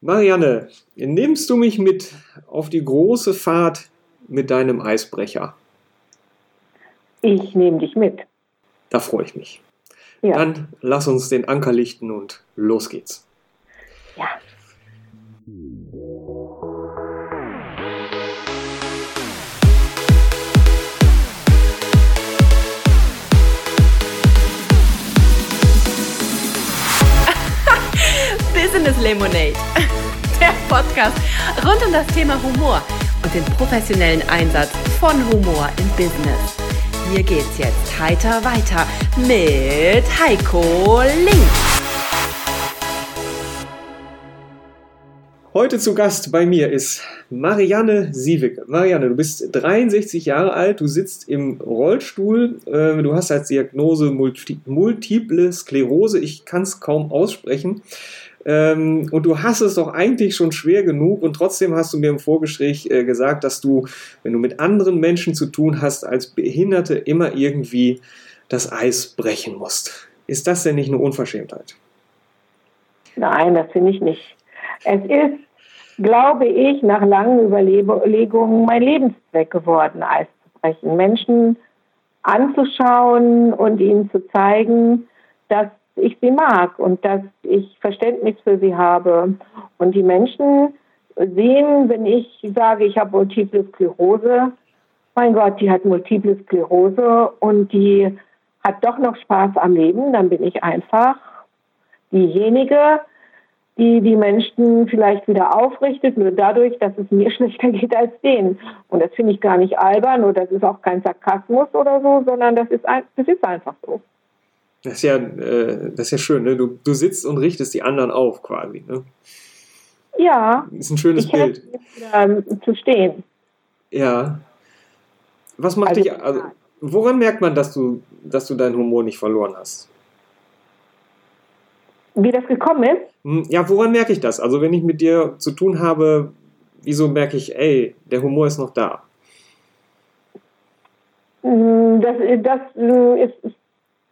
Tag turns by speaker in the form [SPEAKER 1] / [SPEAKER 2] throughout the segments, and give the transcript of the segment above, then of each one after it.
[SPEAKER 1] Marianne, nimmst du mich mit auf die große Fahrt mit deinem Eisbrecher?
[SPEAKER 2] Ich nehme dich mit.
[SPEAKER 1] Da freue ich mich. Ja. Dann lass uns den Anker lichten und los geht's.
[SPEAKER 2] Ja.
[SPEAKER 3] Business Lemonade, der Podcast rund um das Thema Humor und den professionellen Einsatz von Humor im Business. Hier geht's jetzt heiter weiter mit Heiko Link.
[SPEAKER 1] Heute zu Gast bei mir ist Marianne Siewicke. Marianne, du bist 63 Jahre alt, du sitzt im Rollstuhl, äh, du hast als Diagnose Multiple Sklerose, ich kann es kaum aussprechen. Ähm, und du hast es doch eigentlich schon schwer genug und trotzdem hast du mir im Vorgespräch äh, gesagt, dass du, wenn du mit anderen Menschen zu tun hast, als Behinderte immer irgendwie das Eis brechen musst. Ist das denn nicht eine Unverschämtheit?
[SPEAKER 2] Nein, das finde ich nicht. Es ist, glaube ich, nach langen Überlegungen mein Lebenszweck geworden, Eis zu brechen. Menschen anzuschauen und ihnen zu zeigen, dass ich sie mag und dass ich Verständnis für sie habe. Und die Menschen sehen, wenn ich sage, ich habe Multiple Sklerose, mein Gott, die hat Multiple Sklerose und die hat doch noch Spaß am Leben, dann bin ich einfach diejenige, die die Menschen vielleicht wieder aufrichtet, nur dadurch, dass es mir schlechter geht als denen. Und das finde ich gar nicht albern oder das ist auch kein Sarkasmus oder so, sondern das ist, ein, das ist einfach so.
[SPEAKER 1] Das ist ja, äh, das ist ja schön, ne? Du, du sitzt und richtest die anderen auf quasi, ne?
[SPEAKER 2] Ja.
[SPEAKER 1] Das ist ein schönes Bild.
[SPEAKER 2] Ähm, zu stehen.
[SPEAKER 1] Ja. Was macht also, dich, also, woran merkt man, dass du, dass du deinen Humor nicht verloren hast?
[SPEAKER 2] Wie das gekommen ist?
[SPEAKER 1] Hm, ja, woran merke ich das? Also, wenn ich mit dir zu tun habe, wieso merke ich, ey, der Humor ist noch da?
[SPEAKER 2] Hm, das, das äh, ist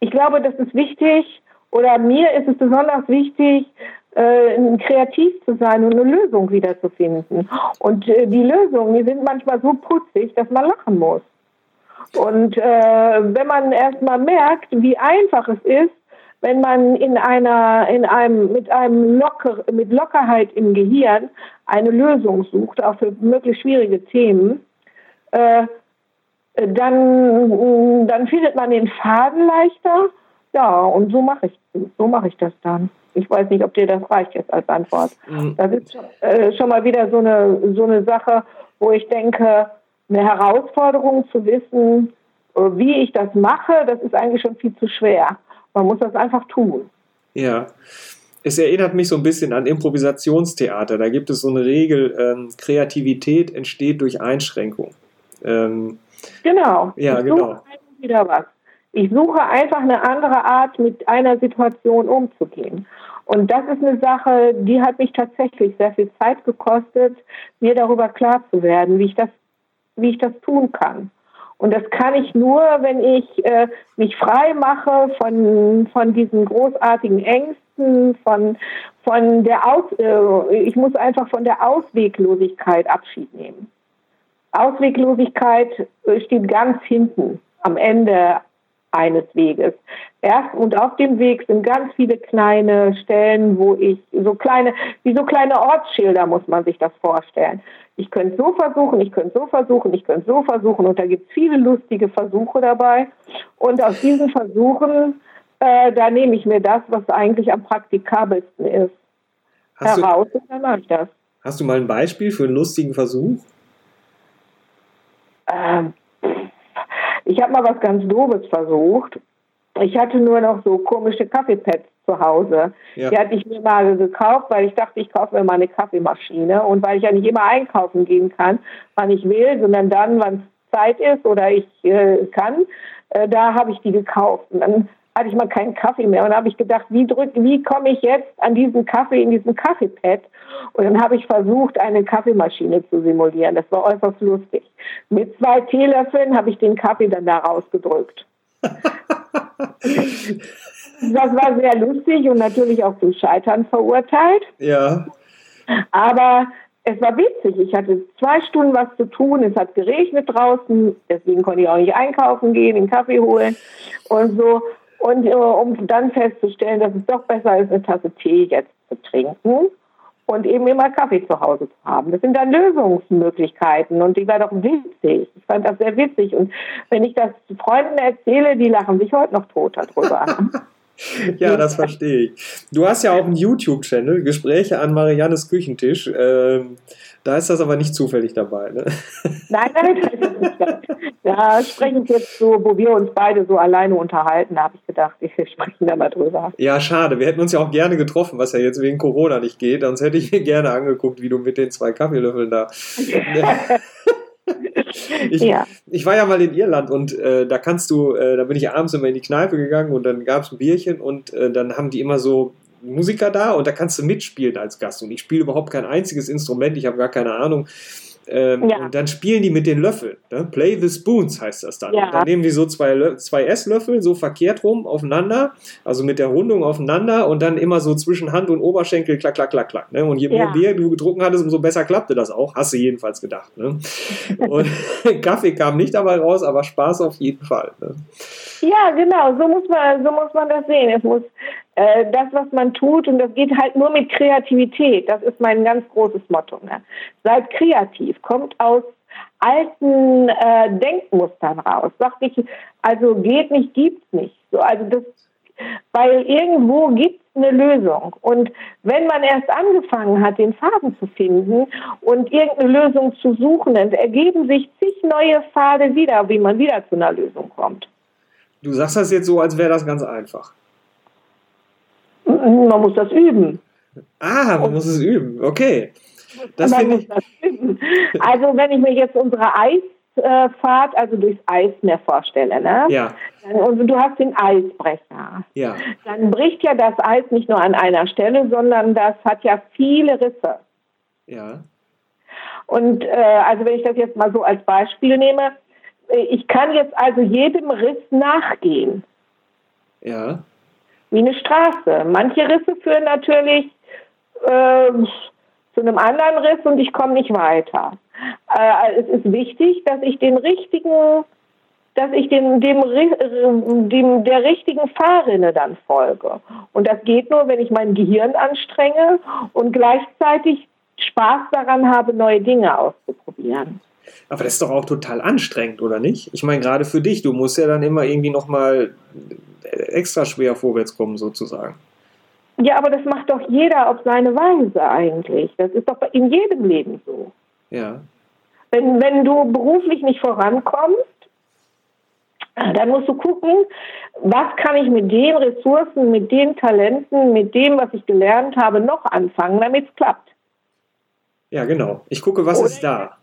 [SPEAKER 2] ich glaube, das ist wichtig oder mir ist es besonders wichtig, äh, kreativ zu sein und eine Lösung wiederzufinden. Und äh, die Lösungen, die sind manchmal so putzig, dass man lachen muss. Und äh, wenn man erstmal merkt, wie einfach es ist, wenn man in einer, in einem, mit einem Locker, mit Lockerheit im Gehirn eine Lösung sucht, auch für möglichst schwierige Themen, äh, dann, dann findet man den Faden leichter. Ja, und so mache ich, so mache ich das dann. Ich weiß nicht, ob dir das reicht jetzt als Antwort. Mhm. Das ist äh, schon mal wieder so eine, so eine Sache, wo ich denke, eine Herausforderung zu wissen, äh, wie ich das mache, das ist eigentlich schon viel zu schwer. Man muss das einfach tun.
[SPEAKER 1] Ja. Es erinnert mich so ein bisschen an Improvisationstheater. Da gibt es so eine Regel, ähm, Kreativität entsteht durch Einschränkung. Ähm,
[SPEAKER 2] Genau.
[SPEAKER 1] Ja,
[SPEAKER 2] ich
[SPEAKER 1] genau.
[SPEAKER 2] wieder was. Ich suche einfach eine andere Art, mit einer Situation umzugehen. Und das ist eine Sache, die hat mich tatsächlich sehr viel Zeit gekostet, mir darüber klar zu werden, wie ich das, wie ich das tun kann. Und das kann ich nur, wenn ich äh, mich frei mache von, von diesen großartigen Ängsten, von, von der Aus, äh, ich muss einfach von der Ausweglosigkeit Abschied nehmen. Ausweglosigkeit steht ganz hinten am Ende eines Weges. Erst und auf dem Weg sind ganz viele kleine Stellen, wo ich so kleine, wie so kleine Ortsschilder muss man sich das vorstellen. Ich könnte so versuchen, ich könnte so versuchen, ich könnte so versuchen und da gibt es viele lustige Versuche dabei. Und aus diesen Versuchen, äh, da nehme ich mir das, was eigentlich am praktikabelsten ist, hast heraus du, und dann mache ich das.
[SPEAKER 1] Hast du mal ein Beispiel für einen lustigen Versuch?
[SPEAKER 2] Ähm, ich habe mal was ganz Doofes versucht. Ich hatte nur noch so komische Kaffeepads zu Hause. Ja. Die hatte ich mir mal gekauft, weil ich dachte, ich kaufe mir mal eine Kaffeemaschine. Und weil ich ja nicht immer einkaufen gehen kann, wann ich will, sondern dann, wann es Zeit ist oder ich äh, kann, äh, da habe ich die gekauft. Und dann hatte ich mal keinen Kaffee mehr. Und dann habe ich gedacht, wie, drück, wie komme ich jetzt an diesen Kaffee in diesem Kaffeepad? Und dann habe ich versucht, eine Kaffeemaschine zu simulieren. Das war äußerst lustig. Mit zwei Teelöffeln habe ich den Kaffee dann da rausgedrückt. das war sehr lustig und natürlich auch zum Scheitern verurteilt.
[SPEAKER 1] Ja.
[SPEAKER 2] Aber es war witzig. Ich hatte zwei Stunden was zu tun. Es hat geregnet draußen. Deswegen konnte ich auch nicht einkaufen gehen, den Kaffee holen und so. Und äh, um dann festzustellen, dass es doch besser ist, eine Tasse Tee jetzt zu trinken und eben immer Kaffee zu Hause zu haben. Das sind dann Lösungsmöglichkeiten und die war doch witzig. Ich fand das sehr witzig. Und wenn ich das Freunden erzähle, die lachen sich heute noch tot darüber.
[SPEAKER 1] ja, das verstehe ich. Du hast ja auch einen YouTube-Channel, Gespräche an Mariannes Küchentisch. Ähm, da ist das aber nicht zufällig dabei, ne?
[SPEAKER 2] Nein, nein, nicht. Da sprechen wir jetzt so, wo wir uns beide so alleine unterhalten, da habe ich gedacht, wir sprechen da mal drüber.
[SPEAKER 1] Ja, schade. Wir hätten uns ja auch gerne getroffen, was ja jetzt wegen Corona nicht geht. Sonst hätte ich mir gerne angeguckt, wie du mit den zwei Kaffeelöffeln da. Ich, ja. ich war ja mal in Irland und äh, da kannst du, äh, da bin ich abends immer in die Kneipe gegangen und dann gab es ein Bierchen und äh, dann haben die immer so Musiker da und da kannst du mitspielen als Gast. Und ich spiele überhaupt kein einziges Instrument, ich habe gar keine Ahnung. Ähm, ja. Und dann spielen die mit den Löffeln. Ne? Play the Spoons heißt das dann. Ja. Dann nehmen die so zwei, zwei Esslöffel so verkehrt rum aufeinander, also mit der Rundung aufeinander und dann immer so zwischen Hand und Oberschenkel klack, klack, klack, klack. Ne? Und je mehr Bier du getrunken hattest, umso besser klappte das auch. Hast du jedenfalls gedacht. Ne? Und Kaffee kam nicht dabei raus, aber Spaß auf jeden Fall. Ne?
[SPEAKER 2] Ja, genau, so muss man, so muss man das sehen. Es muss äh, das, was man tut, und das geht halt nur mit Kreativität. Das ist mein ganz großes Motto. Ne? Seid kreativ, kommt aus alten äh, Denkmustern raus. Sagt nicht, also geht nicht, gibt's nicht. So, also das, weil irgendwo gibt's eine Lösung. Und wenn man erst angefangen hat, den Faden zu finden und irgendeine Lösung zu suchen, dann ergeben sich zig neue Pfade wieder, wie man wieder zu einer Lösung kommt.
[SPEAKER 1] Du sagst das jetzt so, als wäre das ganz einfach.
[SPEAKER 2] Man muss das üben.
[SPEAKER 1] Ah, man Und muss es üben. Okay.
[SPEAKER 2] Das finde ich. Das also, wenn ich mir jetzt unsere Eisfahrt, also durchs Eismeer vorstelle, ne?
[SPEAKER 1] Ja.
[SPEAKER 2] Und du hast den Eisbrecher.
[SPEAKER 1] Ja.
[SPEAKER 2] Dann bricht ja das Eis nicht nur an einer Stelle, sondern das hat ja viele Risse.
[SPEAKER 1] Ja.
[SPEAKER 2] Und äh, also wenn ich das jetzt mal so als Beispiel nehme, ich kann jetzt also jedem Riss nachgehen.
[SPEAKER 1] Ja.
[SPEAKER 2] Wie eine Straße. Manche Risse führen natürlich äh, zu einem anderen Riss und ich komme nicht weiter. Äh, es ist wichtig, dass ich den richtigen, dass ich dem, dem, dem, der richtigen Fahrrinne dann folge. Und das geht nur, wenn ich mein Gehirn anstrenge und gleichzeitig Spaß daran habe, neue Dinge auszuprobieren.
[SPEAKER 1] Aber das ist doch auch total anstrengend, oder nicht? Ich meine, gerade für dich, du musst ja dann immer irgendwie nochmal extra schwer vorwärts kommen, sozusagen.
[SPEAKER 2] Ja, aber das macht doch jeder auf seine Weise eigentlich. Das ist doch in jedem Leben so.
[SPEAKER 1] Ja.
[SPEAKER 2] Wenn, wenn du beruflich nicht vorankommst, dann musst du gucken, was kann ich mit den Ressourcen, mit den Talenten, mit dem, was ich gelernt habe, noch anfangen, damit es klappt.
[SPEAKER 1] Ja, genau. Ich gucke, was oder ist da.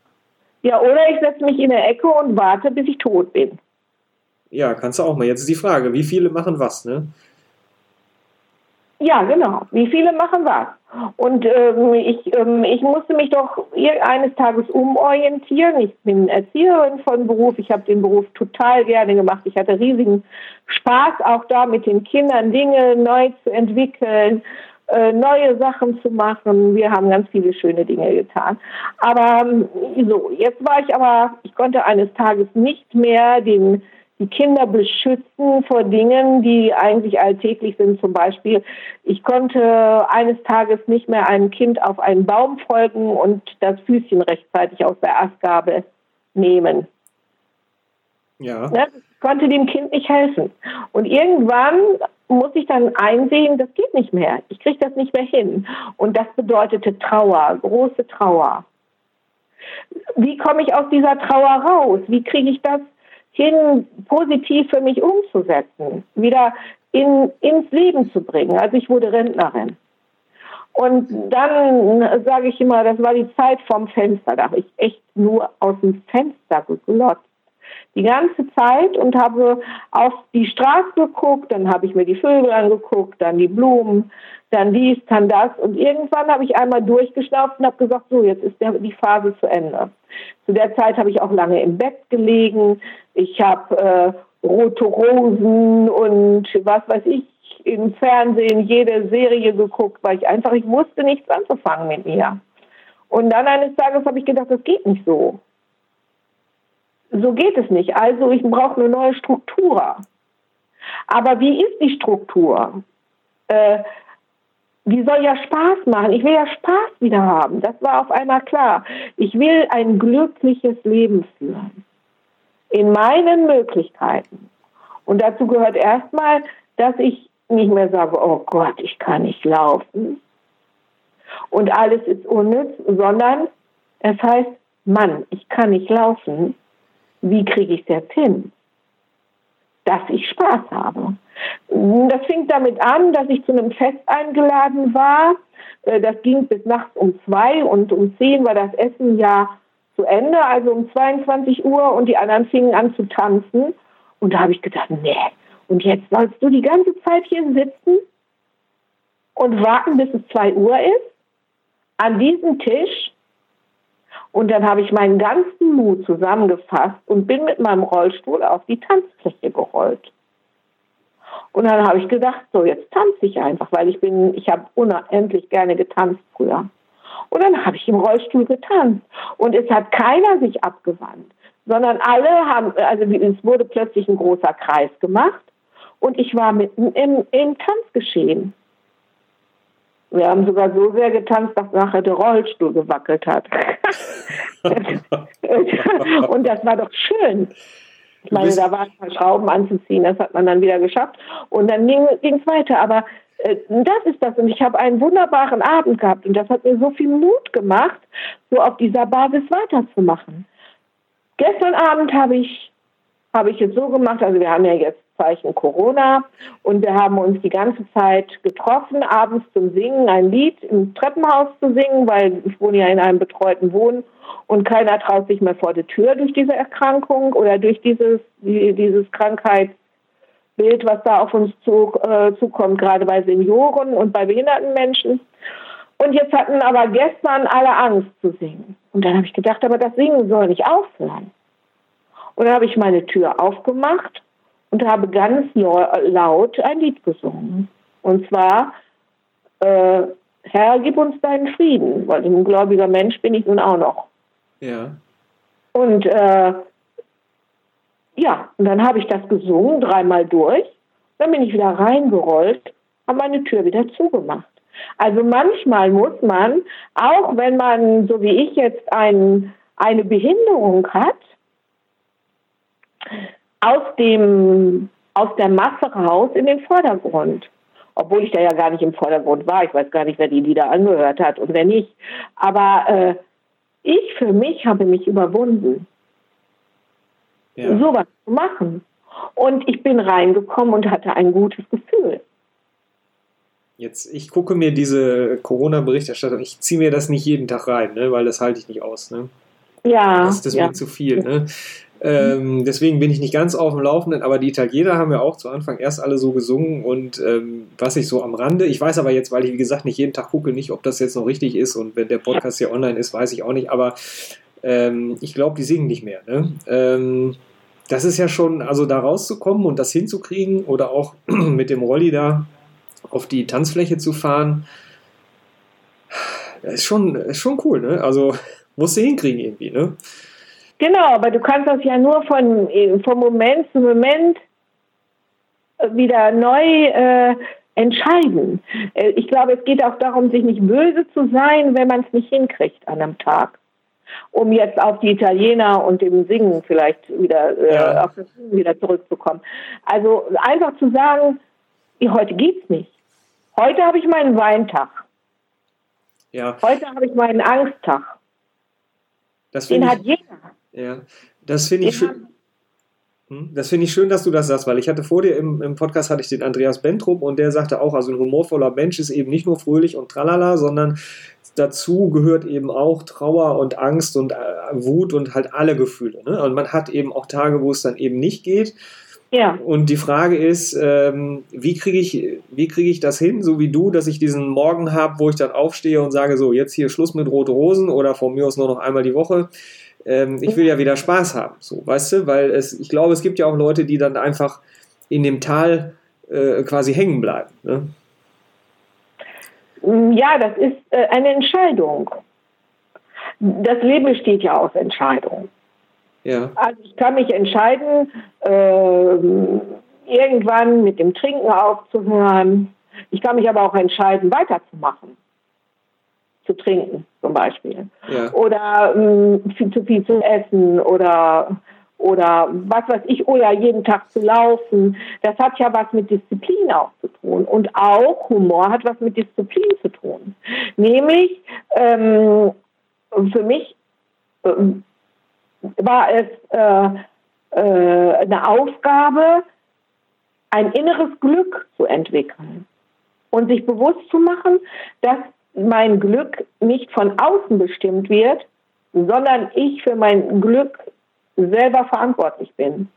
[SPEAKER 2] Ja, oder ich setze mich in der Ecke und warte, bis ich tot bin.
[SPEAKER 1] Ja, kannst du auch mal. Jetzt ist die Frage, wie viele machen was, ne?
[SPEAKER 2] Ja, genau. Wie viele machen was? Und ähm, ich, ähm, ich musste mich doch eines Tages umorientieren. Ich bin Erzieherin von Beruf. Ich habe den Beruf total gerne gemacht. Ich hatte riesigen Spaß auch da mit den Kindern Dinge neu zu entwickeln äh, neue Sachen zu machen. Wir haben ganz viele schöne Dinge getan. Aber ähm, so, jetzt war ich aber, ich konnte eines Tages nicht mehr den, die Kinder beschützen vor Dingen, die eigentlich alltäglich sind. Zum Beispiel, ich konnte eines Tages nicht mehr einem Kind auf einen Baum folgen und das Füßchen rechtzeitig aus der Astgabel nehmen.
[SPEAKER 1] Ja.
[SPEAKER 2] Ne? Ich konnte dem Kind nicht helfen. Und irgendwann muss ich dann einsehen, das geht nicht mehr. Ich kriege das nicht mehr hin. Und das bedeutete Trauer, große Trauer. Wie komme ich aus dieser Trauer raus? Wie kriege ich das hin, positiv für mich umzusetzen? Wieder in, ins Leben zu bringen. Also ich wurde Rentnerin. Und dann sage ich immer, das war die Zeit vom Fenster. Da habe ich echt nur aus dem Fenster geglotzt die ganze Zeit und habe auf die Straße geguckt, dann habe ich mir die Vögel angeguckt, dann die Blumen, dann dies, dann das und irgendwann habe ich einmal durchgeschnauft und habe gesagt, so, jetzt ist die Phase zu Ende. Zu der Zeit habe ich auch lange im Bett gelegen, ich habe äh, rote Rosen und was weiß ich im Fernsehen jede Serie geguckt, weil ich einfach, ich wusste nichts anzufangen mit ihr. Und dann eines Tages habe ich gedacht, das geht nicht so. So geht es nicht. Also ich brauche eine neue Struktur. Aber wie ist die Struktur? Äh, die soll ja Spaß machen. Ich will ja Spaß wieder haben. Das war auf einmal klar. Ich will ein glückliches Leben führen. In meinen Möglichkeiten. Und dazu gehört erstmal, dass ich nicht mehr sage, oh Gott, ich kann nicht laufen. Und alles ist unnütz, sondern es heißt, Mann, ich kann nicht laufen. Wie kriege ich es jetzt hin? Dass ich Spaß habe. Das fing damit an, dass ich zu einem Fest eingeladen war. Äh, das ging bis nachts um zwei und um zehn war das Essen ja zu Ende, also um 22 Uhr und die anderen fingen an zu tanzen. Und da habe ich gedacht, nee, und jetzt sollst du die ganze Zeit hier sitzen und warten, bis es zwei Uhr ist, an diesem Tisch. Und dann habe ich meinen ganzen Mut zusammengefasst und bin mit meinem Rollstuhl auf die Tanzfläche gerollt. Und dann habe ich gedacht, so jetzt tanze ich einfach, weil ich bin, ich habe unendlich gerne getanzt früher. Und dann habe ich im Rollstuhl getanzt und es hat keiner sich abgewandt, sondern alle haben, also es wurde plötzlich ein großer Kreis gemacht und ich war mitten im, im Tanzgeschehen. Wir haben sogar so sehr getanzt, dass nachher der Rollstuhl gewackelt hat. und das war doch schön. Ich meine, da waren ein paar Schrauben anzuziehen, das hat man dann wieder geschafft. Und dann ging es weiter. Aber äh, das ist das. Und ich habe einen wunderbaren Abend gehabt. Und das hat mir so viel Mut gemacht, so auf dieser Basis weiterzumachen. Gestern Abend habe ich, habe ich es so gemacht, also wir haben ja jetzt Zeichen Corona und wir haben uns die ganze Zeit getroffen, abends zum Singen, ein Lied im Treppenhaus zu singen, weil ich wohne ja in einem betreuten Wohnen und keiner traut sich mehr vor die Tür durch diese Erkrankung oder durch dieses, dieses Krankheitsbild, was da auf uns zu, äh, zukommt, gerade bei Senioren und bei behinderten Menschen. Und jetzt hatten aber gestern alle Angst zu singen. Und dann habe ich gedacht, aber das Singen soll nicht aufhören. Und dann habe ich meine Tür aufgemacht und habe ganz laut ein Lied gesungen. Und zwar, äh, Herr, gib uns deinen Frieden, weil ein gläubiger Mensch bin ich nun auch noch.
[SPEAKER 1] Ja.
[SPEAKER 2] Und äh, ja, und dann habe ich das gesungen, dreimal durch. Dann bin ich wieder reingerollt, habe meine Tür wieder zugemacht. Also manchmal muss man, auch wenn man, so wie ich jetzt, ein, eine Behinderung hat, aus dem aus der Masse raus in den Vordergrund. Obwohl ich da ja gar nicht im Vordergrund war. Ich weiß gar nicht, wer die Lieder angehört hat und wer nicht. Aber äh, ich für mich habe mich überwunden, ja. sowas zu machen. Und ich bin reingekommen und hatte ein gutes Gefühl.
[SPEAKER 1] Jetzt, ich gucke mir diese Corona-Berichterstattung, ich ziehe mir das nicht jeden Tag rein, ne, weil das halte ich nicht aus. Ne?
[SPEAKER 2] Ja.
[SPEAKER 1] Das, das
[SPEAKER 2] ja.
[SPEAKER 1] wird zu viel. Ne? Ähm, deswegen bin ich nicht ganz auf dem Laufenden, aber die Italiener haben ja auch zu Anfang erst alle so gesungen und ähm, was ich so am Rande, ich weiß aber jetzt, weil ich wie gesagt nicht jeden Tag gucke, nicht, ob das jetzt noch richtig ist und wenn der Podcast hier online ist, weiß ich auch nicht, aber ähm, ich glaube, die singen nicht mehr. Ne? Ähm, das ist ja schon, also da rauszukommen und das hinzukriegen oder auch mit dem Rolli da auf die Tanzfläche zu fahren, ist schon, ist schon cool, ne? Also musst du hinkriegen irgendwie, ne?
[SPEAKER 2] Genau, aber du kannst das ja nur von, von Moment zu Moment wieder neu äh, entscheiden. Äh, ich glaube, es geht auch darum, sich nicht böse zu sein, wenn man es nicht hinkriegt an einem Tag. Um jetzt auf die Italiener und dem Singen vielleicht wieder, äh, ja. auf das Singen wieder zurückzukommen. Also einfach zu sagen, heute geht's nicht. Heute habe ich meinen Weintag.
[SPEAKER 1] Ja.
[SPEAKER 2] Heute habe ich meinen Angsttag. Den hat jeder.
[SPEAKER 1] Ja, das finde ich schön. Hm? Das finde ich schön, dass du das sagst, weil ich hatte vor dir im, im Podcast hatte ich den Andreas Bentrup und der sagte auch, also ein humorvoller Mensch ist eben nicht nur fröhlich und tralala, sondern dazu gehört eben auch Trauer und Angst und äh, Wut und halt alle Gefühle. Ne? Und man hat eben auch Tage, wo es dann eben nicht geht.
[SPEAKER 2] Ja.
[SPEAKER 1] Und die Frage ist, ähm, wie kriege ich, wie kriege ich das hin, so wie du, dass ich diesen Morgen habe, wo ich dann aufstehe und sage, so, jetzt hier Schluss mit rote Rosen oder von mir aus nur noch einmal die Woche ähm, ich will ja wieder Spaß haben, so, weißt du, weil es, ich glaube, es gibt ja auch Leute, die dann einfach in dem Tal äh, quasi hängen bleiben. Ne?
[SPEAKER 2] Ja, das ist äh, eine Entscheidung. Das Leben besteht ja aus Entscheidungen.
[SPEAKER 1] Ja.
[SPEAKER 2] Also ich kann mich entscheiden, äh, irgendwann mit dem Trinken aufzuhören. Ich kann mich aber auch entscheiden, weiterzumachen. Zu trinken zum Beispiel.
[SPEAKER 1] Ja.
[SPEAKER 2] Oder mh, viel zu viel zu essen oder oder was weiß ich, oder jeden Tag zu laufen. Das hat ja was mit Disziplin auch zu tun. Und auch Humor hat was mit Disziplin zu tun. Nämlich, ähm, für mich ähm, war es äh, äh, eine Aufgabe, ein inneres Glück zu entwickeln und sich bewusst zu machen, dass mein Glück nicht von außen bestimmt wird, sondern ich für mein Glück selber verantwortlich bin.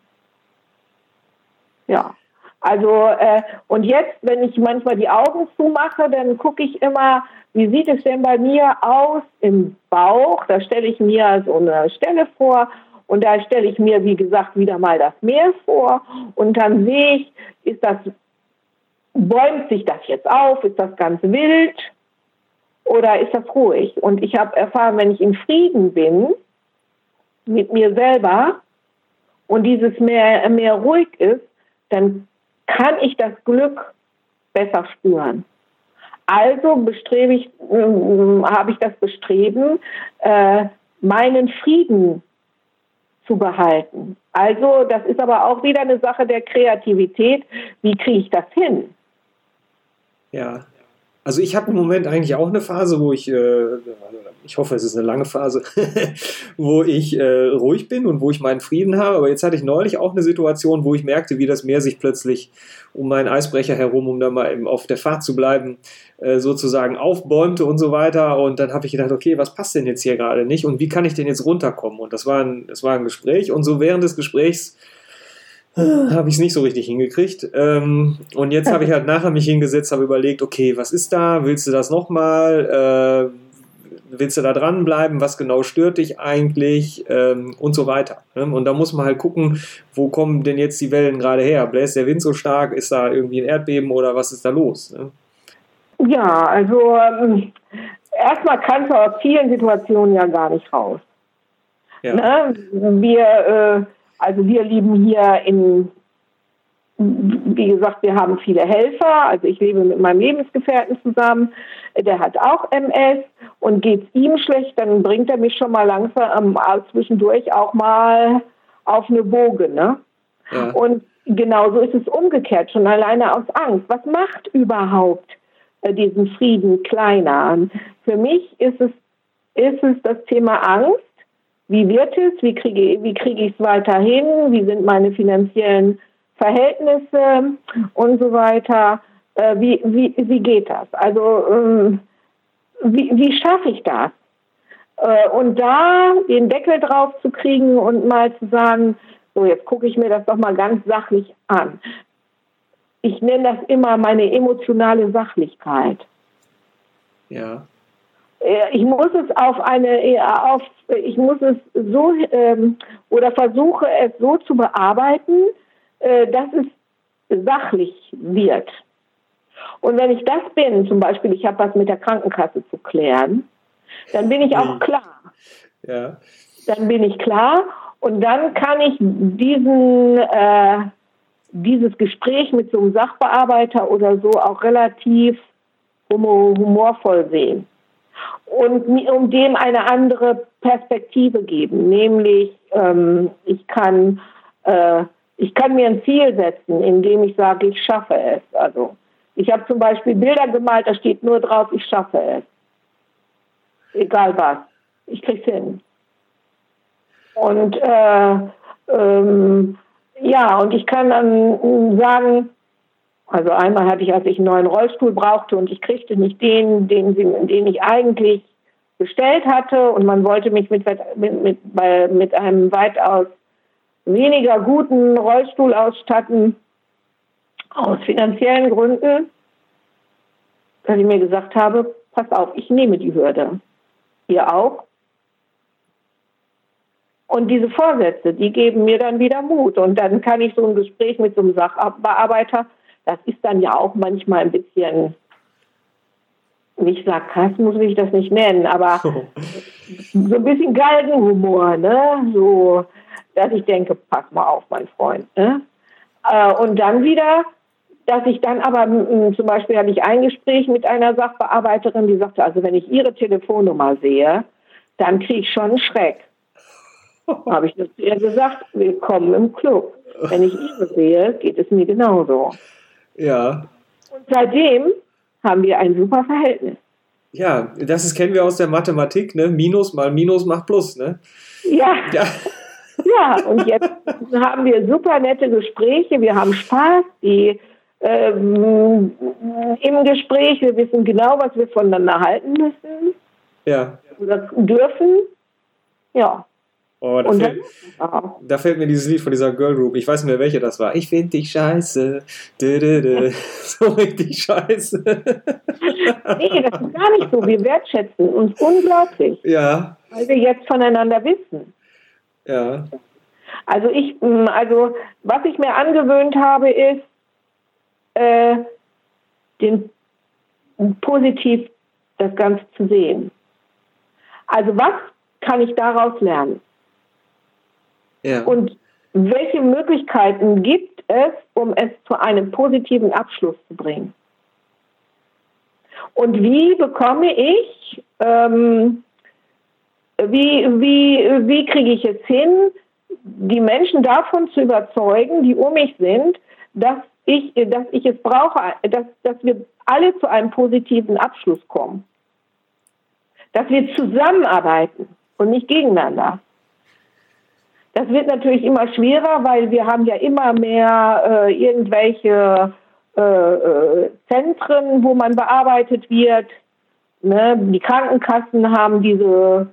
[SPEAKER 2] Ja, also äh, und jetzt, wenn ich manchmal die Augen zumache, dann gucke ich immer, wie sieht es denn bei mir aus im Bauch? Da stelle ich mir so eine Stelle vor und da stelle ich mir, wie gesagt, wieder mal das Meer vor und dann sehe ich, ist das, bäumt sich das jetzt auf, ist das ganz wild oder ist das ruhig? Und ich habe erfahren, wenn ich in Frieden bin, mit mir selber und dieses mehr, mehr ruhig ist, dann kann ich das Glück besser spüren. Also bestrebe ich, äh, habe ich das Bestreben, äh, meinen Frieden zu behalten. Also das ist aber auch wieder eine Sache der Kreativität. Wie kriege ich das hin?
[SPEAKER 1] Ja, also ich habe im Moment eigentlich auch eine Phase, wo ich, äh, ich hoffe, es ist eine lange Phase, wo ich äh, ruhig bin und wo ich meinen Frieden habe. Aber jetzt hatte ich neulich auch eine Situation, wo ich merkte, wie das Meer sich plötzlich um meinen Eisbrecher herum, um da mal eben auf der Fahrt zu bleiben, äh, sozusagen aufbäumte und so weiter. Und dann habe ich gedacht, okay, was passt denn jetzt hier gerade nicht und wie kann ich denn jetzt runterkommen? Und das war ein, das war ein Gespräch und so während des Gesprächs habe ich es nicht so richtig hingekriegt. Ähm, und jetzt habe ich halt nachher mich hingesetzt, habe überlegt, okay, was ist da? Willst du das nochmal? Äh, willst du da dranbleiben? Was genau stört dich eigentlich? Ähm, und so weiter. Ne? Und da muss man halt gucken, wo kommen denn jetzt die Wellen gerade her? Bläst der Wind so stark? Ist da irgendwie ein Erdbeben oder was ist da los? Ne?
[SPEAKER 2] Ja, also ähm, erstmal kannst du aus vielen Situationen ja gar nicht raus. Ja. Ne? Wir äh, also wir lieben hier in, wie gesagt, wir haben viele Helfer. Also ich lebe mit meinem Lebensgefährten zusammen. Der hat auch MS und geht es ihm schlecht, dann bringt er mich schon mal langsam äh, zwischendurch auch mal auf eine Boge. Ne? Ja. Und genauso ist es umgekehrt, schon alleine aus Angst. Was macht überhaupt äh, diesen Frieden kleiner? Für mich ist es, ist es das Thema Angst wie wird es, wie kriege, wie kriege ich es weiterhin, wie sind meine finanziellen Verhältnisse und so weiter. Äh, wie, wie, wie geht das? Also ähm, wie, wie schaffe ich das? Äh, und da den Deckel drauf zu kriegen und mal zu sagen, so jetzt gucke ich mir das doch mal ganz sachlich an. Ich nenne das immer meine emotionale Sachlichkeit.
[SPEAKER 1] Ja.
[SPEAKER 2] Äh, ich muss es auf eine, äh, auf, ich muss es so ähm, oder versuche es so zu bearbeiten, äh, dass es sachlich wird. Und wenn ich das bin, zum Beispiel, ich habe was mit der Krankenkasse zu klären, dann bin ich auch klar.
[SPEAKER 1] Ja.
[SPEAKER 2] Dann bin ich klar und dann kann ich diesen, äh, dieses Gespräch mit so einem Sachbearbeiter oder so auch relativ humorvoll sehen und um dem eine andere Perspektive geben, nämlich ähm, ich kann äh, ich kann mir ein Ziel setzen, indem ich sage, ich schaffe es. Also ich habe zum Beispiel Bilder gemalt, da steht nur drauf, ich schaffe es. Egal was, ich krieg's hin. Und äh, ähm, ja, und ich kann dann sagen, also einmal hatte ich, als ich einen neuen Rollstuhl brauchte und ich kriegte nicht den, den, den ich eigentlich bestellt hatte und man wollte mich mit, mit, mit, mit einem weitaus weniger guten Rollstuhl ausstatten, aus finanziellen Gründen, dass ich mir gesagt habe, pass auf, ich nehme die Hürde. Ihr auch? Und diese Vorsätze, die geben mir dann wieder Mut. Und dann kann ich so ein Gespräch mit so einem Sachbearbeiter das ist dann ja auch manchmal ein bisschen, nicht Sarkasmus will ich das nicht nennen, aber so ein bisschen Galgenhumor, ne? So, dass ich denke, pass mal auf, mein Freund, ne? Äh, und dann wieder, dass ich dann aber, zum Beispiel hatte ich ein Gespräch mit einer Sachbearbeiterin, die sagte, also wenn ich ihre Telefonnummer sehe, dann kriege ich schon einen Schreck. Habe ich zu ihr gesagt, willkommen im Club. Wenn ich ihre sehe, geht es mir genauso.
[SPEAKER 1] Ja.
[SPEAKER 2] Und seitdem haben wir ein super Verhältnis.
[SPEAKER 1] Ja, das ist, kennen wir aus der Mathematik, ne? Minus mal Minus macht Plus, ne?
[SPEAKER 2] Ja. Ja, ja und jetzt haben wir super nette Gespräche, wir haben Spaß, die ähm, im Gespräch, wir wissen genau, was wir voneinander halten müssen.
[SPEAKER 1] Ja.
[SPEAKER 2] Oder dürfen. Ja.
[SPEAKER 1] Oh, da, fällt, da, fällt, mir dieses Lied von dieser Girl Group, ich weiß nicht mehr, welche das war. Ich finde dich scheiße. Dö, dö, dö. so richtig scheiße.
[SPEAKER 2] nee, das ist gar nicht so. Wir wertschätzen uns unglaublich.
[SPEAKER 1] Ja.
[SPEAKER 2] Weil wir jetzt voneinander wissen.
[SPEAKER 1] Ja.
[SPEAKER 2] Also ich, mm, also was ich mir angewöhnt habe, ist, äh, den positiv das Ganze zu sehen. Also was kann ich daraus lernen?
[SPEAKER 1] Ja.
[SPEAKER 2] Und welche Möglichkeiten gibt es, um es zu einem positiven Abschluss zu bringen? Und wie bekomme ich, ähm, wie, wie, wie kriege ich es hin, die Menschen davon zu überzeugen, die um mich sind, dass ich, dass ich es brauche, dass, dass wir alle zu einem positiven Abschluss kommen. Dass wir zusammenarbeiten und nicht gegeneinander. Das wird natürlich immer schwerer, weil wir haben ja immer mehr äh, irgendwelche äh, äh, Zentren, wo man bearbeitet wird. Ne? Die Krankenkassen haben diese,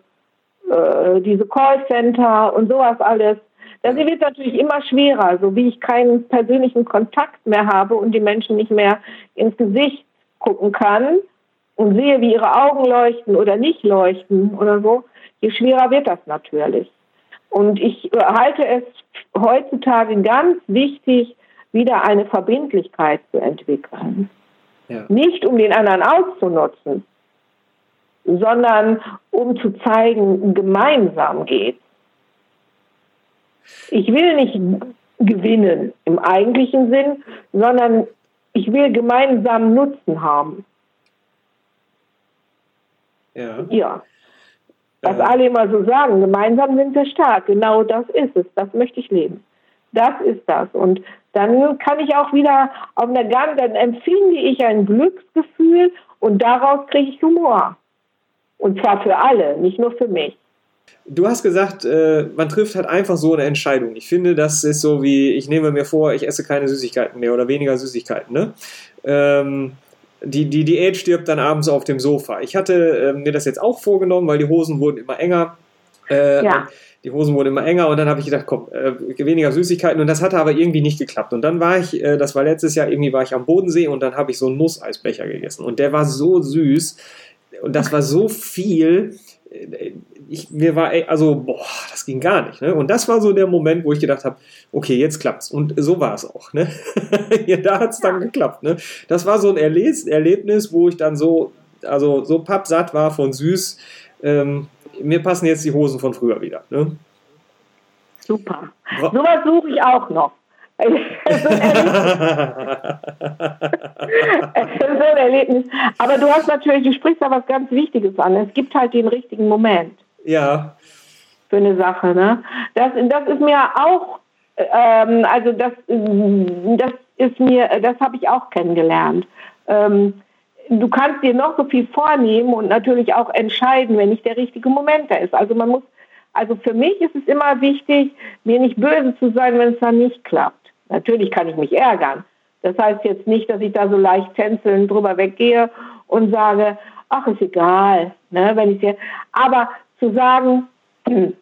[SPEAKER 2] äh, diese Callcenter und sowas alles. Das wird natürlich immer schwerer, so wie ich keinen persönlichen Kontakt mehr habe und die Menschen nicht mehr ins Gesicht gucken kann und sehe, wie ihre Augen leuchten oder nicht leuchten oder so, je schwerer wird das natürlich. Und ich halte es heutzutage ganz wichtig, wieder eine Verbindlichkeit zu entwickeln. Ja. Nicht um den anderen auszunutzen, sondern um zu zeigen, gemeinsam geht. Ich will nicht gewinnen im eigentlichen Sinn, sondern ich will gemeinsam Nutzen haben.
[SPEAKER 1] Ja.
[SPEAKER 2] Ja. Was äh, alle immer so sagen, gemeinsam sind wir stark. Genau das ist es. Das möchte ich leben. Das ist das. Und dann kann ich auch wieder auf einer ganz, dann empfinde ich ein Glücksgefühl und daraus kriege ich Humor. Und zwar für alle, nicht nur für mich.
[SPEAKER 1] Du hast gesagt, äh, man trifft halt einfach so eine Entscheidung. Ich finde, das ist so wie, ich nehme mir vor, ich esse keine Süßigkeiten mehr oder weniger Süßigkeiten. Ne? Ähm, die, die Diät stirbt dann abends auf dem Sofa. Ich hatte äh, mir das jetzt auch vorgenommen, weil die Hosen wurden immer enger. Äh, ja. Die Hosen wurden immer enger und dann habe ich gedacht, komm, äh, weniger Süßigkeiten und das hatte aber irgendwie nicht geklappt. Und dann war ich, äh, das war letztes Jahr, irgendwie war ich am Bodensee und dann habe ich so einen Nusseisbecher gegessen und der war so süß und das war so viel. Äh, ich, mir war, also, boah, das ging gar nicht. Ne? Und das war so der Moment, wo ich gedacht habe, okay, jetzt klappt's. Und so war es auch. Ne? da hat es dann geklappt. Ne? Das war so ein Erlebnis, wo ich dann so, also so pappsatt war von süß. Ähm, mir passen jetzt die Hosen von früher wieder. Ne?
[SPEAKER 2] Super. Sowas suche ich auch noch. So ein Erlebnis. Aber du hast natürlich, du sprichst da was ganz Wichtiges an. Es gibt halt den richtigen Moment.
[SPEAKER 1] Ja.
[SPEAKER 2] Für eine Sache, ne? Das, das ist mir auch, ähm, also das, das ist mir, das habe ich auch kennengelernt. Ähm, du kannst dir noch so viel vornehmen und natürlich auch entscheiden, wenn nicht der richtige Moment da ist. Also man muss, also für mich ist es immer wichtig, mir nicht böse zu sein, wenn es dann nicht klappt. Natürlich kann ich mich ärgern. Das heißt jetzt nicht, dass ich da so leicht tänzelnd drüber weggehe und sage, ach, ist egal, ne, wenn ich. Aber zu sagen, hm,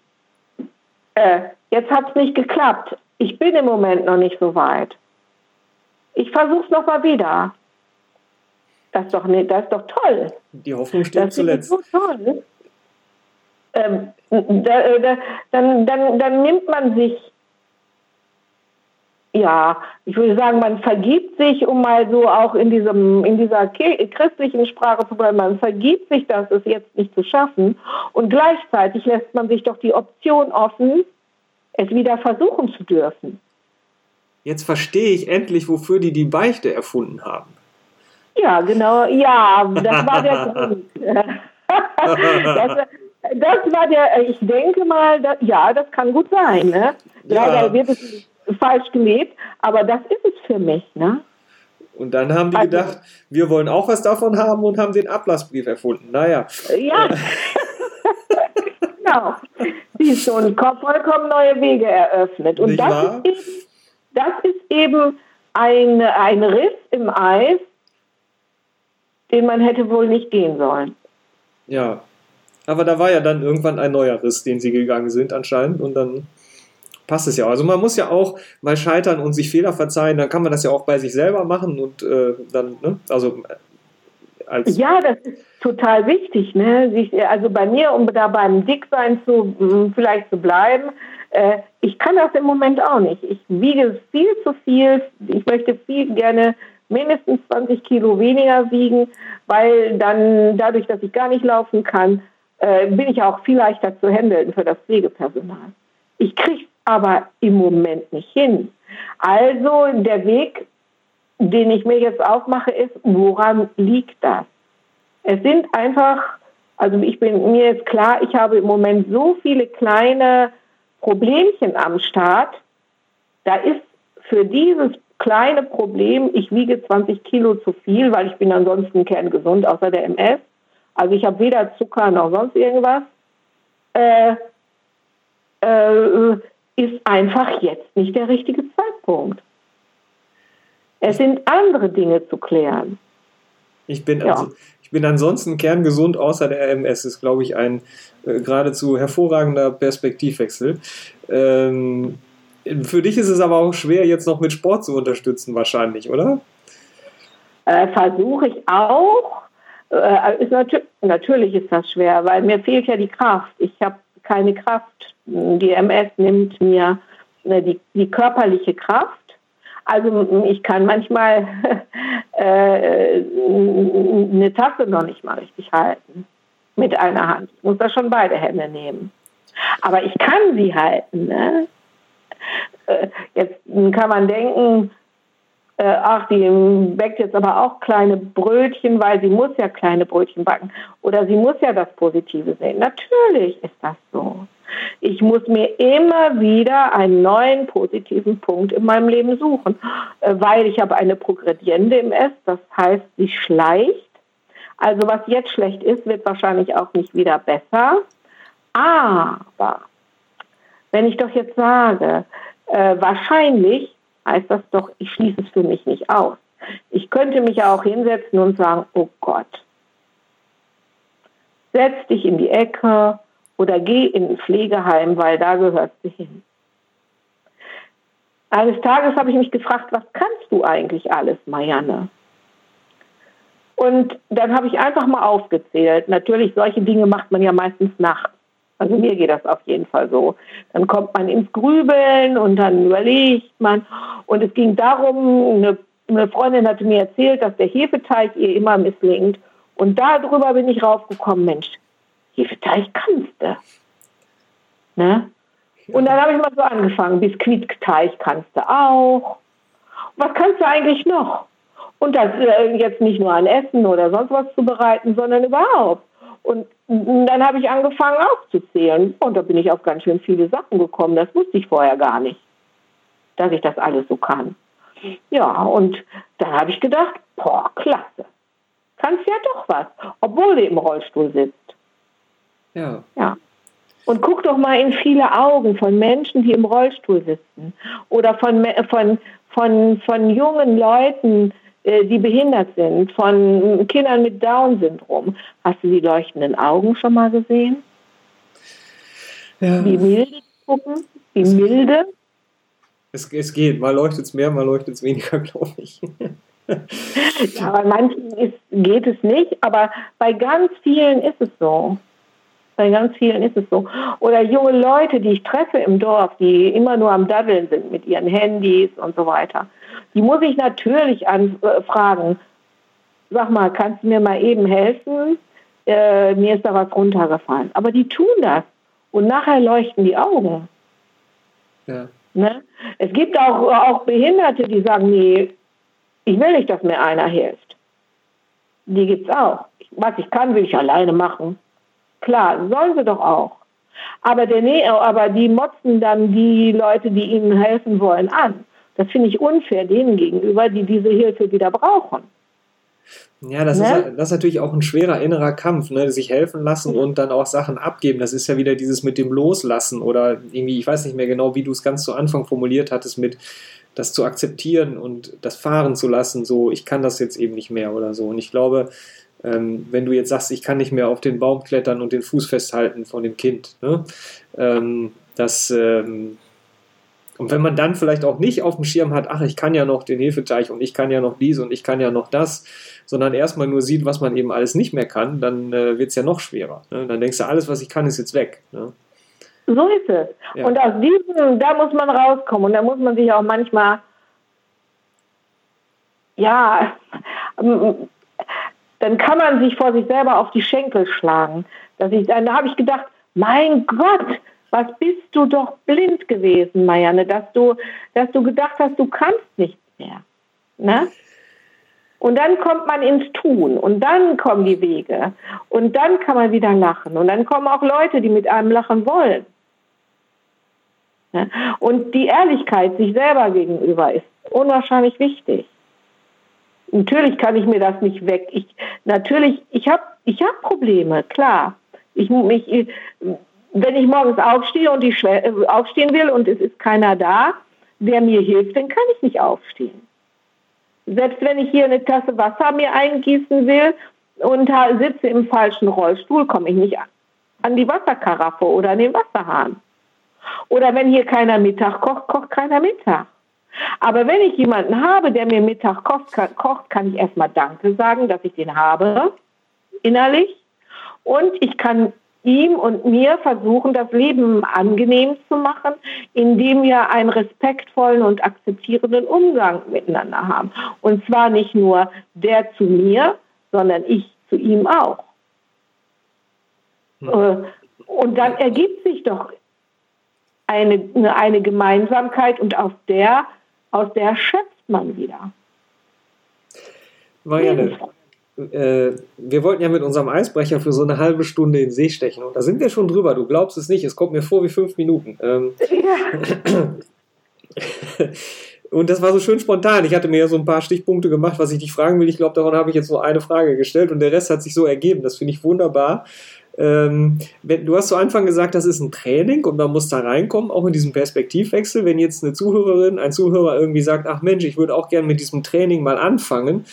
[SPEAKER 2] äh, jetzt hat es nicht geklappt. Ich bin im Moment noch nicht so weit. Ich versuche es nochmal wieder. Das ist doch das ist doch toll.
[SPEAKER 1] Die Hoffnung steht zuletzt.
[SPEAKER 2] Das ist so toll. Ähm, da, äh, da, dann, dann, dann nimmt man sich ja, ich würde sagen, man vergibt sich, um mal so auch in diesem, in dieser christlichen Sprache zu bleiben, man vergibt sich das, es jetzt nicht zu schaffen. Und gleichzeitig lässt man sich doch die Option offen, es wieder versuchen zu dürfen.
[SPEAKER 1] Jetzt verstehe ich endlich, wofür die die Beichte erfunden haben.
[SPEAKER 2] Ja, genau, ja, das war der Grund. das, das war der, ich denke mal, das, ja, das kann gut sein. Ne? Leider ja. wird es falsch gelebt, aber das ist es für mich. Ne?
[SPEAKER 1] Und dann haben die also, gedacht, wir wollen auch was davon haben und haben den Ablassbrief erfunden. Naja.
[SPEAKER 2] Ja. genau. Siehst du, und vollkommen neue Wege eröffnet. Und das ist, eben, das ist eben ein, ein Riss im Eis, den man hätte wohl nicht gehen sollen.
[SPEAKER 1] Ja. Aber da war ja dann irgendwann ein neuer Riss, den sie gegangen sind anscheinend. Und dann passt es ja. Also man muss ja auch mal scheitern und sich Fehler verzeihen, dann kann man das ja auch bei sich selber machen und äh, dann, ne? also
[SPEAKER 2] äh, als ja, das ist total wichtig, ne? Sich, also bei mir, um da beim Dicksein zu vielleicht zu bleiben, äh, ich kann das im Moment auch nicht. Ich wiege viel zu viel. Ich möchte viel gerne mindestens 20 Kilo weniger wiegen, weil dann dadurch, dass ich gar nicht laufen kann, äh, bin ich auch viel leichter zu handeln für das Pflegepersonal. Ich kriege aber im Moment nicht hin. Also der Weg, den ich mir jetzt aufmache, ist, woran liegt das? Es sind einfach, also ich bin mir jetzt klar, ich habe im Moment so viele kleine Problemchen am Start. Da ist für dieses kleine Problem, ich wiege 20 Kilo zu viel, weil ich bin ansonsten kerngesund, außer der MS. Also ich habe weder Zucker noch sonst irgendwas. Äh, äh, ist einfach jetzt nicht der richtige Zeitpunkt. Es sind andere Dinge zu klären.
[SPEAKER 1] Ich bin, ja. also, ich bin ansonsten kerngesund, außer der MS. Ist, glaube ich, ein äh, geradezu hervorragender Perspektivwechsel. Ähm, für dich ist es aber auch schwer, jetzt noch mit Sport zu unterstützen, wahrscheinlich, oder?
[SPEAKER 2] Äh, Versuche ich auch. Äh, ist nat natürlich ist das schwer, weil mir fehlt ja die Kraft. Ich habe keine Kraft. Die MS nimmt mir ne, die, die körperliche Kraft. Also ich kann manchmal äh, eine Tasse noch nicht mal richtig halten mit einer Hand. Ich muss da schon beide Hände nehmen. Aber ich kann sie halten. Ne? Äh, jetzt kann man denken, äh, ach, die backt jetzt aber auch kleine Brötchen, weil sie muss ja kleine Brötchen backen. Oder sie muss ja das Positive sehen. Natürlich ist das so. Ich muss mir immer wieder einen neuen positiven Punkt in meinem Leben suchen, äh, weil ich habe eine progrediente MS, das heißt, sie schleicht. Also was jetzt schlecht ist, wird wahrscheinlich auch nicht wieder besser. Aber wenn ich doch jetzt sage, äh, wahrscheinlich heißt das doch, ich schließe es für mich nicht aus. Ich könnte mich ja auch hinsetzen und sagen, oh Gott, setz dich in die Ecke oder geh in ein Pflegeheim, weil da gehörst du hin. Eines Tages habe ich mich gefragt, was kannst du eigentlich alles, Marianne? Und dann habe ich einfach mal aufgezählt. Natürlich, solche Dinge macht man ja meistens nachts. Also mir geht das auf jeden Fall so. Dann kommt man ins Grübeln und dann überlegt man. Und es ging darum, eine, eine Freundin hatte mir erzählt, dass der Hefeteig ihr immer misslingt. Und darüber bin ich raufgekommen, Mensch, Hefeteig kannst du. Ne? Und dann habe ich mal so angefangen, Biskuitteig kannst du auch. Was kannst du eigentlich noch? Und das äh, jetzt nicht nur an Essen oder sonst was zu bereiten, sondern überhaupt. Und dann habe ich angefangen aufzuzählen. Und da bin ich auf ganz schön viele Sachen gekommen. Das wusste ich vorher gar nicht, dass ich das alles so kann. Ja, und dann habe ich gedacht, boah, klasse. Kannst ja doch was, obwohl du im Rollstuhl sitzt.
[SPEAKER 1] Ja.
[SPEAKER 2] Ja. Und guck doch mal in viele Augen von Menschen, die im Rollstuhl sitzen. Oder von, von, von, von jungen Leuten, äh, die behindert sind, von Kindern mit Down-Syndrom. Hast du die leuchtenden Augen schon mal gesehen? Ja. Wie milde gucken, wie milde.
[SPEAKER 1] Es, es geht, mal leuchtet es mehr, mal leuchtet es weniger, glaube ich.
[SPEAKER 2] ja, bei manchen ist, geht es nicht, aber bei ganz vielen ist es so. Bei ganz vielen ist es so. Oder junge Leute, die ich treffe im Dorf, die immer nur am Daddeln sind mit ihren Handys und so weiter. Die muss ich natürlich anfragen. Äh, Sag mal, kannst du mir mal eben helfen? Äh, mir ist da was runtergefallen. Aber die tun das. Und nachher leuchten die Augen. Ja. Ne? Es gibt auch, auch Behinderte, die sagen, nee, ich will nicht, dass mir einer hilft. Die gibt es auch. Was ich kann, will ich alleine machen. Klar, sollen sie doch auch. Aber, der, aber die motzen dann die Leute, die ihnen helfen wollen, an. Das finde ich unfair denen gegenüber, die diese Hilfe wieder brauchen.
[SPEAKER 1] Ja, das, ne? ist, das ist natürlich auch ein schwerer innerer Kampf, ne? sich helfen lassen und dann auch Sachen abgeben. Das ist ja wieder dieses mit dem Loslassen oder irgendwie, ich weiß nicht mehr genau, wie du es ganz zu Anfang formuliert hattest, mit das zu akzeptieren und das fahren zu lassen, so ich kann das jetzt eben nicht mehr oder so. Und ich glaube, ähm, wenn du jetzt sagst, ich kann nicht mehr auf den Baum klettern und den Fuß festhalten von dem Kind, ne? ähm, das ähm, und wenn man dann vielleicht auch nicht auf dem Schirm hat, ach, ich kann ja noch den Hefeteich und ich kann ja noch dies und ich kann ja noch das, sondern erstmal nur sieht, was man eben alles nicht mehr kann, dann äh, wird es ja noch schwerer. Ne? Dann denkst du, alles, was ich kann, ist jetzt weg. Ne?
[SPEAKER 2] So ist es. Ja. Und aus diesem, da muss man rauskommen und da muss man sich auch manchmal, ja, dann kann man sich vor sich selber auf die Schenkel schlagen. Dass ich, dann habe ich gedacht, mein Gott, was bist du doch blind gewesen, Marianne, dass du, dass du gedacht hast, du kannst nichts mehr. Ne? Und dann kommt man ins Tun und dann kommen die Wege und dann kann man wieder lachen und dann kommen auch Leute, die mit einem lachen wollen. Ne? Und die Ehrlichkeit sich selber gegenüber ist unwahrscheinlich wichtig. Natürlich kann ich mir das nicht weg. Ich, natürlich, ich habe ich hab Probleme, klar. Ich, mich, wenn ich morgens aufstehe und ich äh, aufstehen will und es ist keiner da, der mir hilft, dann kann ich nicht aufstehen. Selbst wenn ich hier eine Tasse Wasser mir eingießen will und sitze im falschen Rollstuhl, komme ich nicht an die Wasserkaraffe oder an den Wasserhahn. Oder wenn hier keiner Mittag kocht, kocht keiner Mittag. Aber wenn ich jemanden habe, der mir Mittag kocht, kann, kocht, kann ich erstmal Danke sagen, dass ich den habe, innerlich. Und ich kann ihm und mir versuchen, das Leben angenehm zu machen, indem wir einen respektvollen und akzeptierenden Umgang miteinander haben. Und zwar nicht nur der zu mir, sondern ich zu ihm auch. Hm. Und dann ergibt sich doch eine, eine Gemeinsamkeit und auf der, aus der schöpft man wieder.
[SPEAKER 1] Marianne, äh, wir wollten ja mit unserem Eisbrecher für so eine halbe Stunde in See stechen und da sind wir schon drüber. Du glaubst es nicht, es kommt mir vor wie fünf Minuten. Ähm, ja. Und das war so schön spontan. Ich hatte mir ja so ein paar Stichpunkte gemacht, was ich dich fragen will. Ich glaube, daran habe ich jetzt nur eine Frage gestellt und der Rest hat sich so ergeben. Das finde ich wunderbar. Ähm, du hast zu Anfang gesagt, das ist ein Training und man muss da reinkommen, auch in diesem Perspektivwechsel. Wenn jetzt eine Zuhörerin, ein Zuhörer irgendwie sagt, ach Mensch, ich würde auch gerne mit diesem Training mal anfangen,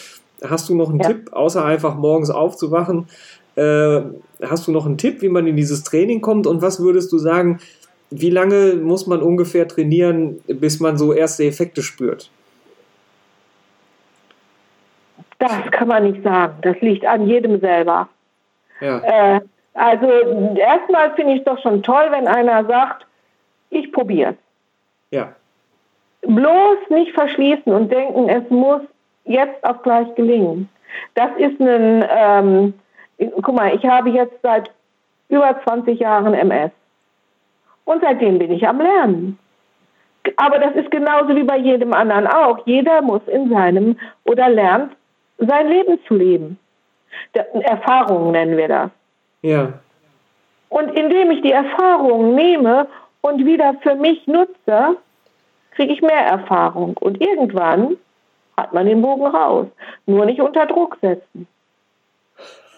[SPEAKER 1] Hast du noch einen ja. Tipp, außer einfach morgens aufzuwachen? Äh, hast du noch einen Tipp, wie man in dieses Training kommt? Und was würdest du sagen, wie lange muss man ungefähr trainieren, bis man so erste Effekte spürt?
[SPEAKER 2] Das kann man nicht sagen. Das liegt an jedem selber. Ja. Äh, also erstmal finde ich es doch schon toll, wenn einer sagt, ich probiere es. Ja. Bloß nicht verschließen und denken, es muss jetzt auch gleich gelingen. Das ist ein, ähm, guck mal, ich habe jetzt seit über 20 Jahren MS. Und seitdem bin ich am Lernen. Aber das ist genauso wie bei jedem anderen auch. Jeder muss in seinem oder lernt, sein Leben zu leben. Erfahrungen nennen wir das. Ja. Und indem ich die Erfahrungen nehme und wieder für mich nutze, kriege ich mehr Erfahrung. Und irgendwann hat man den Bogen raus. Nur nicht unter Druck setzen.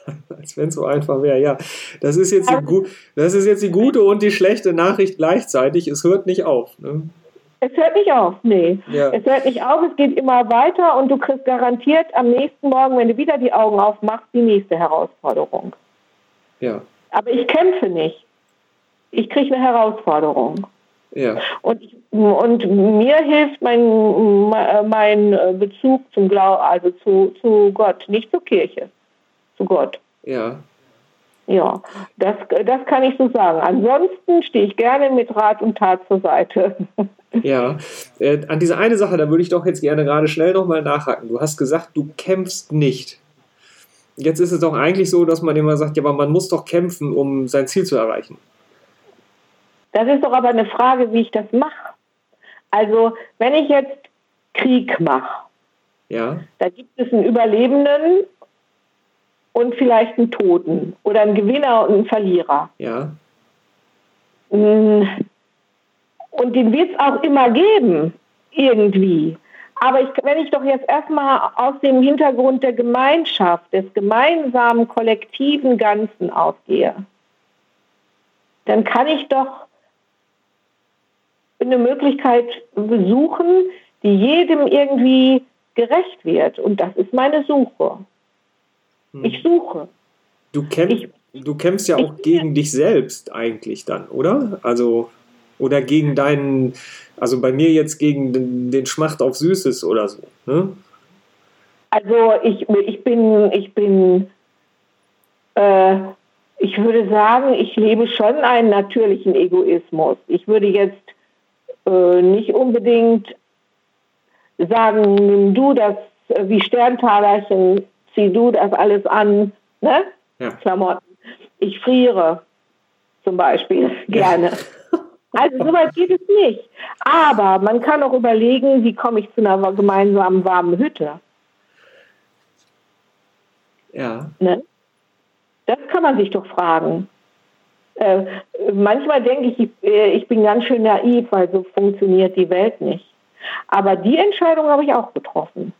[SPEAKER 1] Als wenn es so einfach wäre, ja. Das ist, jetzt die, das ist jetzt die gute und die schlechte Nachricht gleichzeitig. Es hört nicht auf. Ne?
[SPEAKER 2] Es hört nicht auf, nee. Ja. Es hört nicht auf, es geht immer weiter und du kriegst garantiert am nächsten Morgen, wenn du wieder die Augen aufmachst, die nächste Herausforderung. Ja. Aber ich kämpfe nicht. Ich kriege eine Herausforderung. Ja. Und, und mir hilft mein, mein Bezug zum Glauben, also zu, zu Gott, nicht zur Kirche, zu Gott.
[SPEAKER 1] Ja.
[SPEAKER 2] Ja, das, das kann ich so sagen. Ansonsten stehe ich gerne mit Rat und Tat zur Seite.
[SPEAKER 1] Ja, äh, an diese eine Sache, da würde ich doch jetzt gerne gerade schnell nochmal nachhaken. Du hast gesagt, du kämpfst nicht. Jetzt ist es doch eigentlich so, dass man immer sagt, ja, aber man muss doch kämpfen, um sein Ziel zu erreichen.
[SPEAKER 2] Das ist doch aber eine Frage, wie ich das mache. Also, wenn ich jetzt Krieg mache,
[SPEAKER 1] Ja,
[SPEAKER 2] da gibt es einen Überlebenden und vielleicht einen Toten oder einen Gewinner und einen Verlierer.
[SPEAKER 1] ja,
[SPEAKER 2] Mm, Und den wird es auch immer geben, irgendwie. Aber ich, wenn ich doch jetzt erstmal aus dem Hintergrund der Gemeinschaft, des gemeinsamen, kollektiven Ganzen ausgehe, dann kann ich doch eine Möglichkeit besuchen, die jedem irgendwie gerecht wird. Und das ist meine Suche.
[SPEAKER 1] Hm.
[SPEAKER 2] Ich suche.
[SPEAKER 1] Du, kämpf,
[SPEAKER 2] Ich-
[SPEAKER 1] du kämpfst ja auch gegen dich selbst eigentlich dann, oder? Also, oder gegen deinen, also bei mir jetzt gegen den, den Schmacht auf Süßes oder so. Ne?
[SPEAKER 2] Also ich, ich bin, ich bin, äh, ich würde sagen, ich lebe schon einen natürlichen Egoismus. Ich würde jetzt äh, nicht unbedingt sagen, nimm du das äh, wie Sterntalerchen, zieh du das alles an, ne?
[SPEAKER 1] Ja.
[SPEAKER 2] Klamotten. Ich friere zum Beispiel gerne. Also soweit geht es nicht. Aber man kann auch überlegen, wie komme ich zu einer gemeinsamen warmen Hütte.
[SPEAKER 1] Ja,
[SPEAKER 2] Ne? Das kann man sich doch fragen. Äh, manchmal denke ich, ich, äh, ich bin ganz schön naiv, weil so funktioniert die Welt nicht. Aber die Entscheidung habe ich auch getroffen.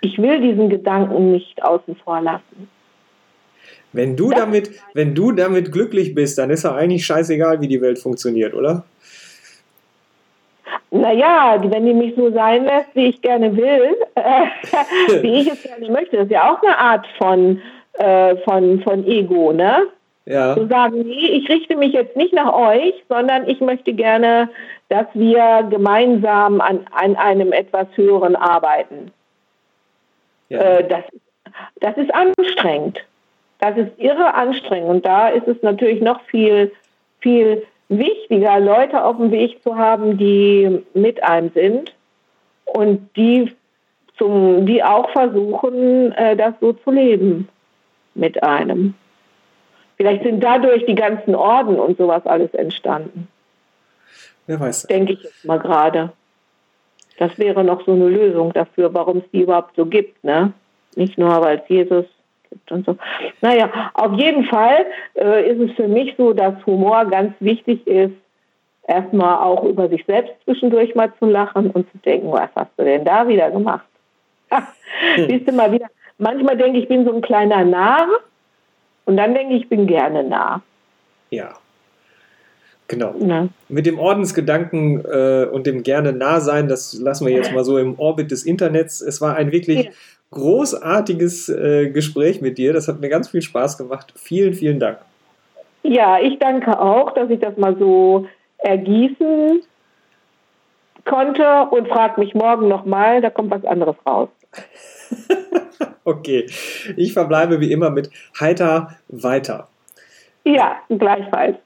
[SPEAKER 2] Ich will diesen Gedanken nicht außen vor lassen.
[SPEAKER 1] Wenn du damit, wenn du damit glücklich bist, dann ist ja eigentlich scheißegal, wie die Welt funktioniert, oder?
[SPEAKER 2] Naja, wenn die mich so sein lässt, wie ich gerne will, äh, wie ich es gerne möchte, das ist ja auch eine Art von, äh, von, von Ego, ne?
[SPEAKER 1] Ja,
[SPEAKER 2] zu sagen, nee, ich richte mich jetzt nicht nach euch, sondern ich möchte gerne, dass wir gemeinsam an, an einem etwas Höheren arbeiten.
[SPEAKER 1] ja.
[SPEAKER 2] Äh, das, das ist anstrengend. Das ist irre anstrengend. Und da ist es natürlich noch viel, viel wichtiger, Leute auf dem Weg zu haben, die mit einem sind und die, zum, die auch versuchen, äh, das so zu leben mit einem. Vielleicht sind dadurch die ganzen Orden und sowas alles entstanden,
[SPEAKER 1] wer weiß.
[SPEAKER 2] denke ich jetzt mal gerade. Das wäre noch so eine Lösung dafür, warum es die überhaupt so gibt, ne? Nicht nur, weil es Jesus gibt und so. Naja, auf jeden Fall äh, ist es für mich so, dass Humor ganz wichtig ist, erstmal auch über sich selbst zwischendurch mal zu lachen und zu denken, was hast du denn da wieder gemacht? Siehst du mal wieder. Manchmal denke ich, ich bin so ein kleiner Narr und dann denke ich, ich bin gerne nah.
[SPEAKER 1] Ja. Genau.
[SPEAKER 2] Ne?
[SPEAKER 1] Mit dem Ordensgedanken äh, und dem gerne nah sein, das lassen wir jetzt mal so im Orbit des Internets. Es war ein wirklich
[SPEAKER 2] Ja.
[SPEAKER 1] Großartiges äh, Gespräch mit dir. Das hat mir ganz viel Spaß gemacht. Vielen, vielen Dank.
[SPEAKER 2] Ja, ich danke auch, dass ich das mal so ergießen konnte und frag mich morgen nochmal, da kommt was anderes raus.
[SPEAKER 1] Okay, ich verbleibe wie immer mit heiter weiter.
[SPEAKER 2] Ja, gleichfalls.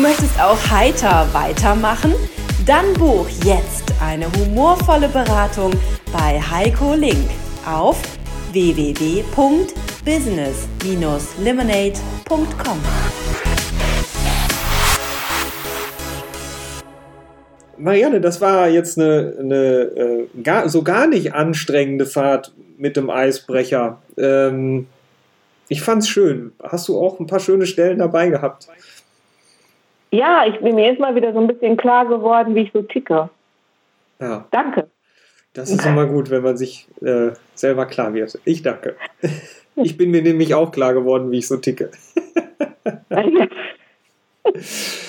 [SPEAKER 3] Möchtest auch heiter weitermachen? Dann buch jetzt eine humorvolle Beratung bei Heiko Link auf www.business-lemonade.com.
[SPEAKER 1] Marianne, das war jetzt eine, eine äh, gar, so gar nicht anstrengende Fahrt mit dem Eisbrecher. Ähm, ich fand's schön. Hast du auch ein paar schöne Stellen dabei gehabt?
[SPEAKER 2] Ja, ich bin mir ist mal wieder so ein bisschen klar geworden, wie ich so ticke.
[SPEAKER 1] Ja,
[SPEAKER 2] Danke.
[SPEAKER 1] das ist immer gut, wenn man sich äh, selber klar wird. Ich danke. Ich bin mir nämlich auch klar geworden, wie ich so ticke.